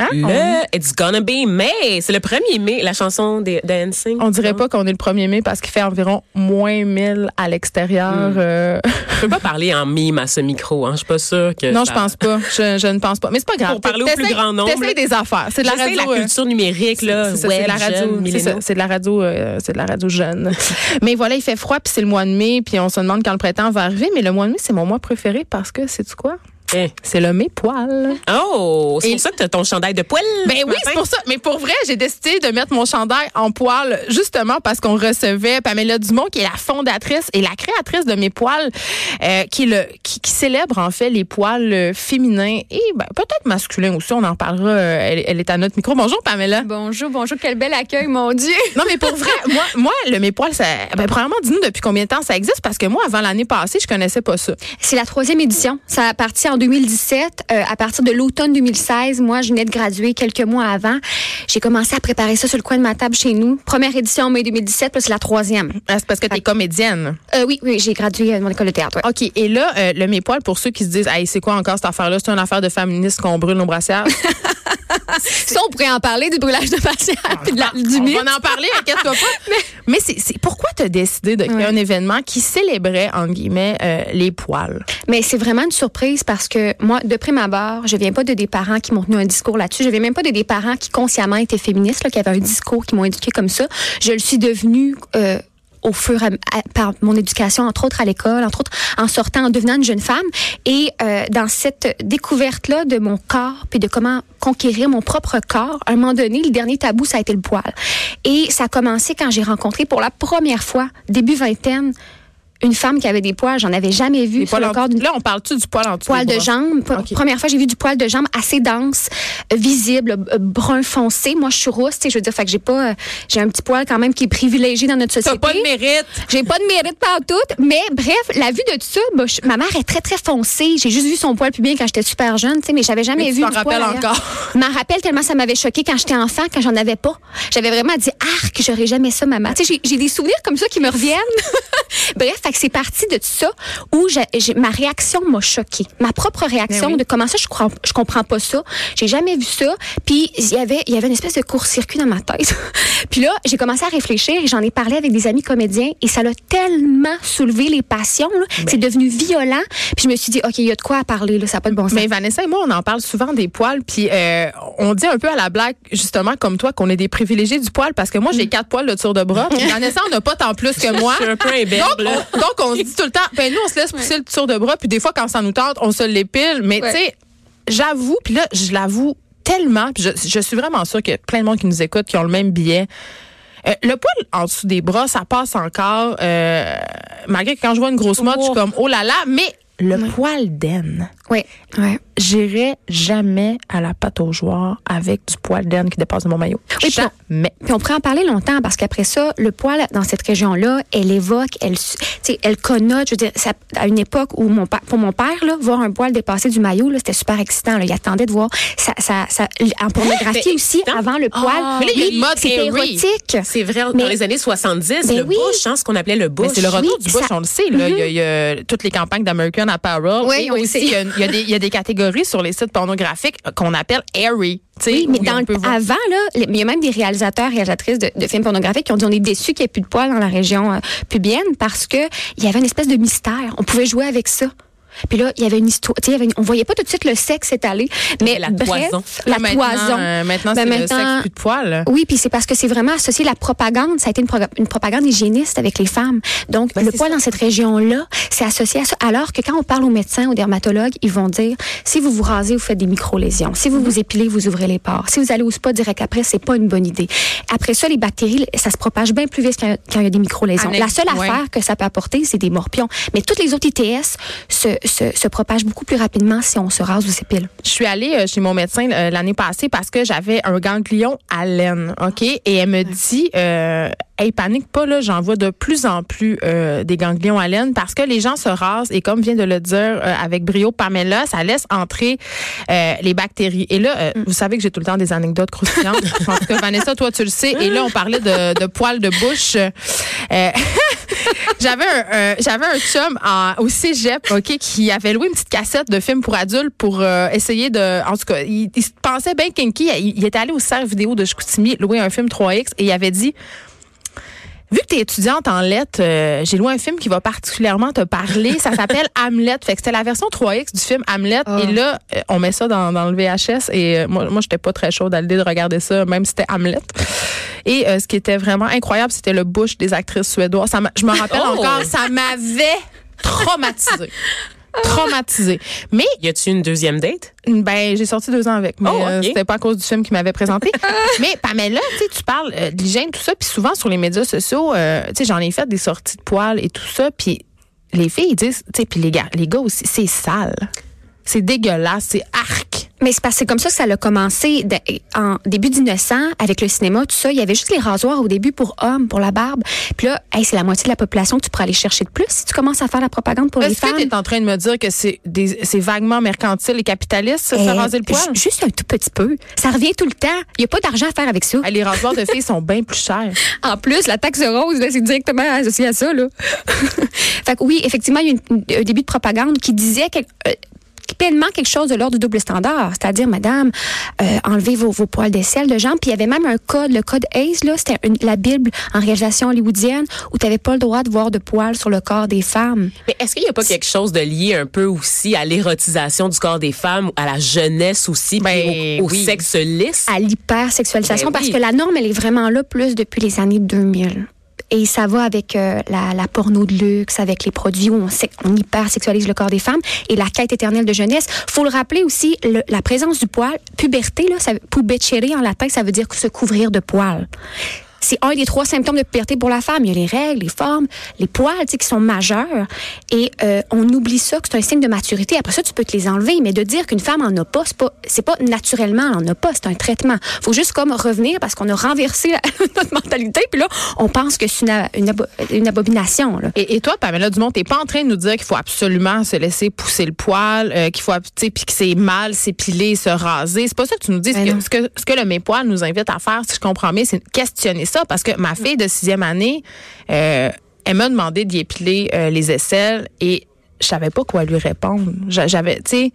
Hein? Le It's Gonna Be May. C'est le 1er mai, la chanson de, NSYNC. On dirait pas qu'on est le 1er mai parce qu'il fait environ moins 1000 à l'extérieur. Hmm. euh. Je peux pas parler en mime à ce micro. Hein. Je suis pas sûre que. Non, ça- je pense pas. Je, je ne pense pas. Mais c'est pas grave. Pour parler au plus grand nombre, T'essayes des affaires. C'est de la radio. la euh, culture numérique, là. C'est de la radio. c'est de la radio, euh, c'est de la radio jeune. mais voilà, il fait froid puis c'est le mois de mai puis on se demande quand le printemps va arriver. Mais le mois de mai, c'est mon mois préféré parce que c'est tu quoi? Hein. C'est le mai poil. Oh, c'est Et- pour ça que t'as ton chandail de poil. Ben oui, c'est pour ça. Mais pour vrai, j'ai décidé de mettre mon chandail en poil justement parce qu'on recevait Pamela Dumont, qui est la fondatrice et la créatrice de mes poils, euh, qui, le, qui, qui célèbre en fait les poils féminins et ben, peut-être masculins aussi. On en parlera. euh, elle, elle est à notre micro. Bonjour Pamela. Bonjour, bonjour, quel bel accueil, mon Dieu. Non, mais pour vrai, moi, moi, le mes poils, ça, ben, premièrement, dis-nous depuis combien de temps ça existe? Parce que moi, avant l'année passée, je connaissais pas ça. C'est la troisième édition. Ça a parti en 2017. Euh, à partir de l'automne 2016, moi, je venais de graduer quelques mois avant. J'ai commencé à préparer ça sur le coin de ma table chez nous. Première édition en mai 2017, puis c'est la troisième. Ah, C'est parce que tu es comédienne. Euh, oui, oui, j'ai gradué de mon école de théâtre. ouais. OK. Et là, euh, le mes poils, pour ceux qui se disent, hey, c'est quoi encore cette affaire-là? C'est une affaire de féministe qu'on brûle nos brassières. Ça, on pourrait en parler du brûlage de patients puis de la- du on mythe. va en parler, inquiète-toi pas. Mais c'est c'est- pourquoi tu as décidé de créer Ouais. un événement qui célébrait, en guillemets, euh, les poils? Mais c'est vraiment une surprise parce que moi, de prime abord, je viens pas de des parents qui m'ont tenu un discours là-dessus. Je viens même pas de des parents qui consciemment étaient féministes, là, qui avaient un discours, qui m'ont éduqué comme ça. Je le suis devenue euh, au fur et à, par mon éducation, entre autres à l'école, entre autres en sortant, en devenant une jeune femme. Et euh, dans cette découverte-là de mon corps, puis de comment conquérir mon propre corps, à un moment donné, le dernier tabou, ça a été le poil. Et ça a commencé quand j'ai rencontré pour la première fois, début vingtaine, une femme qui avait des poils. J'en avais jamais vu sur le corps Là, on parle-tu du poil en dessous poil de jambe. Première fois, j'ai vu du poil de jambe assez dense, euh, visible, brun foncé. Moi, je suis rousse, tu je veux dire, fait que j'ai pas, euh, j'ai un petit poil quand même qui est privilégié dans notre T'as société. pas de mérite. J'ai pas de mérite partout, mais bref, la vue de tout ça, bah, je- ma mère est très très foncée. J'ai juste vu son poil plus bien quand j'étais super jeune, tu sais, mais j'avais jamais Mais tu vu poil rappelles encore. Je m'en rappelle tellement ça m'avait choqué quand j'étais enfant, quand j'en avais pas. J'avais vraiment dit arc, j'aurais jamais ça maman. Tu sais, j'ai- j'ai des souvenirs comme ça qui me reviennent. bref, fait que c'est parti de tout ça où ma réaction m'a choquée. Ma propre réaction oui. de comment ça je crois je comprends pas ça. J'ai jamais vu ça. Puis il y avait il y avait une espèce de court-circuit dans ma tête. Puis là, j'ai commencé à réfléchir et j'en ai parlé avec des amis comédiens et ça l'a tellement soulevé les passions. Ben. C'est devenu violent. Puis je me suis dit, OK, il y a de quoi à parler, là, ça n'a pas de bon sens. Mais Vanessa et moi, on en parle souvent des poils, puis euh, on dit un peu à la blague, justement, comme toi, qu'on est des privilégiés du poil, parce que moi, j'ai quatre poils de tour de bras, Vanessa, on n'a pas tant plus que moi. Je suis un peu imberbe, on, donc, on se dit tout le temps, ben nous, on se laisse pousser le tour de bras, puis des fois, quand ça nous tente, on se l'épile. Mais tu sais, j'avoue, puis là, je l'avoue tellement, puis je, je suis vraiment sûre qu'il y a plein de monde qui nous écoute, qui ont le même billet. Euh, le poil en dessous des bras, ça passe encore. euh, malgré que quand je vois une grosse mode, je suis comme, oh là là, mais le poil d'aine. Oui, ouais. J'irai jamais à la pâte aux joueurs avec du poil d'aine qui dépasse de mon maillot. Oui, puis on- Jamais. Puis on pourrait en parler longtemps parce qu'après ça, le poil dans cette région-là, elle évoque, elle, su- tu sais, elle connote. Je veux dire, ça- à une époque où mon père, pour mon père, là, voir un poil dépasser du maillot, c'était super excitant. Là. Il attendait de voir ça, ça, ça en pornographie Mais aussi, avant le poil. Ah, mais là, il y a Oui, une mode c'était érotique. C'est vrai, dans Mais- les années 70, Ben le oui. bush, hein, ce qu'on appelait le bush. Mais c'est le retour Oui, du bush, ça- on le sait. Là. il, y a, il y a toutes les campagnes d'American Apparel. Oui, Et on aussi, sait. il y, a, il y a des, il y a des catégories sur les sites pornographiques qu'on appelle airy. Oui, mais dans avant, là, les- il y a même des réalisateurs, réalisatrices de, de films pornographiques qui ont dit on est déçus qu'il n'y ait plus de poils dans la région euh, pubienne parce que il y avait une espèce de mystère. On pouvait jouer avec ça. Puis là, il y avait une histoire. tu sais, il y avait une- on voyait pas tout de suite le sexe s'étaler. Mais La bref, toison. la Là, maintenant, toison. euh, maintenant, Ben, c'est le sexe plus de poils. Oui, puis c'est parce que c'est vraiment associé la propagande. Ça a été une, propagande hygiéniste avec les femmes. Donc, Ben, le poil ça. dans cette région-là, c'est associé à ça. Alors que quand on parle aux médecins, aux dermatologues, ils vont dire si vous vous rasez, vous faites des micro-lésions. Si Mm-hmm. vous vous épilez, vous ouvrez les pores. Si vous allez au spa direct après, c'est pas une bonne idée. Après ça, les bactéries, ça se propage bien plus vite quand, il y a des micro-lésions. La seule ouais. affaire que ça peut apporter, c'est des morpions. Mais toutes les autres ITS se, se, se propagent beaucoup plus rapidement si on se rase ou s'épile. Je suis allée euh, chez mon médecin euh, l'année passée parce que j'avais un ganglion à laine, OK? Et elle me dit, euh, hey, panique pas, là, j'en vois de plus en plus euh, des ganglions à laine parce que les gens se rasent et comme vient de le dire euh, avec brio Pamela, ça laisse entrer euh, les bactéries. Et là, euh, vous savez que j'ai tout le temps des anecdotes croustillantes. en tout cas, Vanessa, toi, tu le sais. Et là, on parlait de, de poils de bouche. Euh, j'avais un, un- j'avais un chum en, au cégep, OK, qui avait loué une petite cassette de films pour adultes pour euh, essayer de. En tout cas, il, il pensait bien kinky. Il, il est allé au cerf vidéo de Chicoutimi louer un film 3X et il avait dit. Vu que tu es étudiante en lettres, euh, j'ai loué un film qui va particulièrement te parler. Ça s'appelle Hamlet. Fait que c'était la version 3X du film Hamlet. Ah. Et là, euh, on met ça dans, dans le VHS. Et euh, moi, moi j'étais pas très chaude à l'idée de regarder ça, même si c'était Hamlet. Et ce qui était vraiment incroyable, c'était le bush des actrices suédoises. Ça je me rappelle Oh! encore, ça m'avait traumatisée. Traumatisée. Mais Y a-tu une deuxième date? ben j'ai sorti deux ans avec, mais Oh, euh, c'était pas à cause du film qui m'avait présenté. mais Pamela, tu sais, tu parles euh, de l'hygiène, tout ça, puis souvent sur les médias sociaux, euh, tu sais, j'en ai fait des sorties de poils et tout ça, puis les filles ils disent, tu sais, puis les gars, les gars aussi, c'est sale, c'est dégueulasse, c'est arc. Mais c'est parce que c'est comme ça que ça a commencé de- en début 1900 avec le cinéma, tout ça. Il y avait juste les rasoirs au début pour hommes, pour la barbe. Puis là, hey, c'est la moitié de la population que tu pourrais aller chercher de plus si tu commences à faire la propagande pour les Est-ce que femmes. tu es en train de me dire que c'est vaguement mercantile et capitaliste, Eh, faire raser le poil? ju- Juste un tout petit peu. Ça revient tout le temps. Il n'y a pas d'argent à faire avec ça. Ah, les rasoirs de filles sont bien plus chers. En plus, la taxe rose, c'est directement associé à ça. Là. fait que oui, effectivement, il y a une- un début de propagande qui disait que, euh, pleinement quelque chose de l'ordre du double standard. C'est-à-dire, madame, euh, enlevez vos, vos poils d'aisselle de jambes. Puis il y avait même un code, le code ACE, là, c'était la Bible en réalisation hollywoodienne où tu n'avais pas le droit de voir de poils sur le corps des femmes. Mais est-ce qu'il n'y a pas quelque chose de lié un peu aussi à l'érotisation du corps des femmes, à la jeunesse aussi, puis Ben, au, au oui. sexe lisse? à l'hypersexualisation Ben parce oui. que la norme, elle est vraiment là plus depuis les années 2000. Et ça va avec euh, la, la porno de luxe, avec les produits où on, on hypersexualise le corps des femmes et la quête éternelle de jeunesse. faut le rappeler aussi, le- la présence du poil, puberté, là, ça, en latin, ça veut dire se couvrir de poils. C'est un des trois symptômes de puberté pour la femme. Il y a les règles, les formes, les poils, tu sais, qui sont majeurs. Et euh, on oublie ça, que c'est un signe de maturité. Après ça, tu peux te les enlever. Mais de dire qu'une femme en a pas, c'est pas, c'est pas naturellement, elle en a pas. C'est un traitement. Faut juste comme revenir parce qu'on a renversé la- notre mentalité. Puis là, on pense que c'est une, a- une, abo- une abomination. Là. Et, et toi, Pamela Dumont, t'es pas en train de nous dire qu'il faut absolument se laisser pousser le poil, euh, qu'il faut, tu sais, puis que c'est mal s'épiler, se raser. C'est pas ça que tu nous dis. Ce Ben que, ce que, ce que le Mes Poils nous invite à faire, si je comprends bien, c'est questionner Parce que ma fille de sixième année, euh, elle m'a demandé d'y épiler euh, les aisselles et je savais pas quoi lui répondre. J'a- J'avais, tu sais,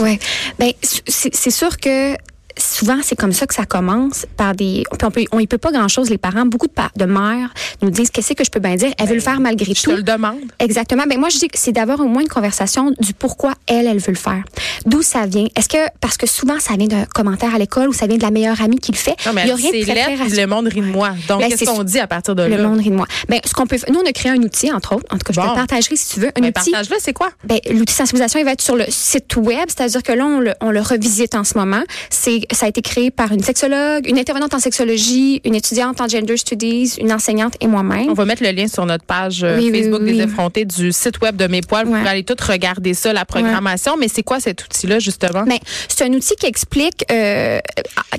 Ouais. Ben, c'est sûr que souvent c'est comme ça que ça commence par des on peut on y peut pas grand chose les parents beaucoup de, mères nous disent qu'est-ce que je peux bien dire? Elle veut le faire malgré Ben, je te tout le demande. Exactement. Ben moi je dis que c'est d'avoir au moins une conversation du pourquoi elle elle veut le faire. D'où ça vient? Est-ce que parce que souvent ça vient d'un commentaire à l'école ou ça vient de la meilleure amie qui le fait Non, mais Il y a rien de très, lettre, le monde rit de moi. Donc, Ben, qu'est-ce qu'on dit à partir de Le là? monde rit de moi. Ben, ce qu'on peut nous, on a créé un outil, entre autres. En tout cas, je te le partagerai si tu veux. Un Ben, outil. partage-le, c'est quoi? Ben, l'outil sensibilisation, il va être sur le site web, c'est-à-dire que là, on le, on le revisite en ce moment. C'est, ça a été créé par une sexologue, une intervenante en sexologie, une étudiante en gender studies, une enseignante et moi-même. On va mettre le lien sur notre page euh, Oui, Facebook oui, des effrontés du site web de Mes Poils. Vous pouvez aller tout regarder ça, la programmation. Mais c'est quoi cet outil-là, justement? Ben, c'est un outil qui explique, euh,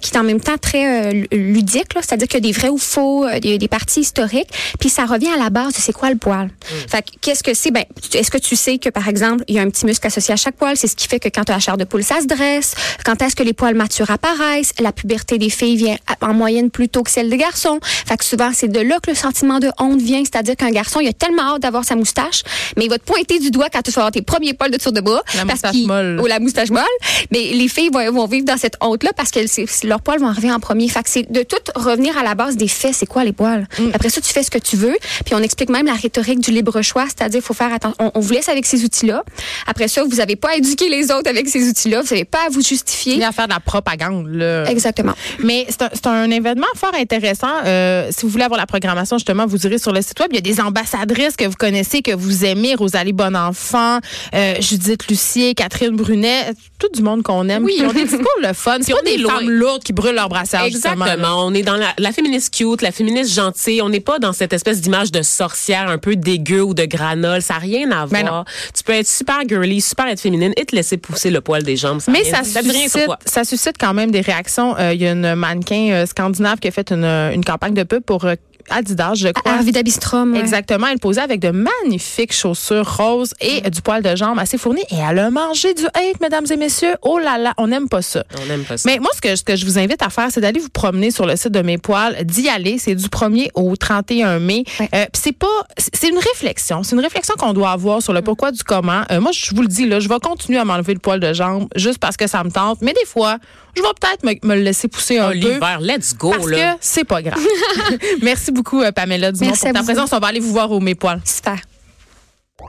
qui est en même temps très euh, ludique, c'est-à-dire qu'il y a des vrais ou faux, euh, des, des parties historiques, puis ça revient à la base de c'est quoi le poil. Fait que qu'est-ce que c'est? Ben, est-ce que tu sais que, par exemple, il y a un petit muscle associé à chaque poil? C'est ce qui fait que quand tu as la chair de poule, ça se dresse. Quand est-ce que les poils matures apparaissent? La puberté des filles vient en moyenne plus tôt que celle des garçons. Fait que souvent, c'est de là que le sentiment de honte vient, c'est-à-dire qu'un garçon, il a tellement hâte d'avoir sa moustache, mais il va te pointer du doigt quand tu vas avoir tes premiers poils de tour de bras. La parce moustache molle. ou la moustache molle. Mais les filles vont, vont vivre dans cette honte-là parce que leurs poils vont arriver en premier. Fait que c'est de tout revenir à la base des faits. C'est quoi les poils? Mm. Après ça, tu fais ce que tu veux. Puis on explique même la rhétorique du libre choix, c'est-à-dire faut faire attention. On, on vous laisse avec ces outils-là. Après ça, vous n'avez pas à éduquer les autres avec ces outils-là. Vous n'avez pas à vous justifier. Il y a à faire de la propagande, là. Exactement. Mais c'est un, événement fort intéressant. Euh, si vous voulez avoir la programmation, justement, vous irez sur le site web. Il y a des ambassadrices que vous connaissez, que vous aimez, Rosalie Bonenfant, euh, Judith Lucier, Catherine Brunet, tout du monde qu'on aime. Oui. Ont des discours le fun. C'est pas on des loin. femmes lourdes qui brûlent leur brassard, justement. Exactement. On est dans la, la féministe cute, la féministe gentille. On n'est pas dans cette espèce d'image de sorcière un peu dégueu ou de granole. Ça n'a rien à Mais voir. Tu peux être super girly, super être féminine et te laisser pousser le poil des jambes. Mais ça sur suscite, ça suscite quand même des réactions. Euh, Il y a une mannequin euh, scandinave qui a fait une, une campagne de pub pour euh, Adidas, je crois. Arvida Bistrom. ouais. Exactement. Elle posait avec de magnifiques chaussures roses et Mm. du poil de jambe assez fourni. Et elle a mangé du hate, mesdames et messieurs. Oh là là, on n'aime pas ça. On n'aime pas ça. Mais moi, ce que, ce que je vous invite à faire, c'est d'aller vous promener sur le site de Mes Poils, d'y aller. C'est du 1er au 31 mai. Ouais. Euh, puis c'est pas, c'est c'est une réflexion. C'est une réflexion qu'on doit avoir sur le pourquoi du comment. Euh, moi, je vous le dis, là, je vais continuer à m'enlever le poil de jambe juste parce que ça me tente. Mais des fois, je vais peut-être me, me le laisser pousser un Ah, peu. L'hiver, let's go, Parce là. que c'est pas grave. Merci beaucoup, euh, Pamela Dumont, Merci pour à ta vous. présence. On va aller vous voir au Mes Poils. Super.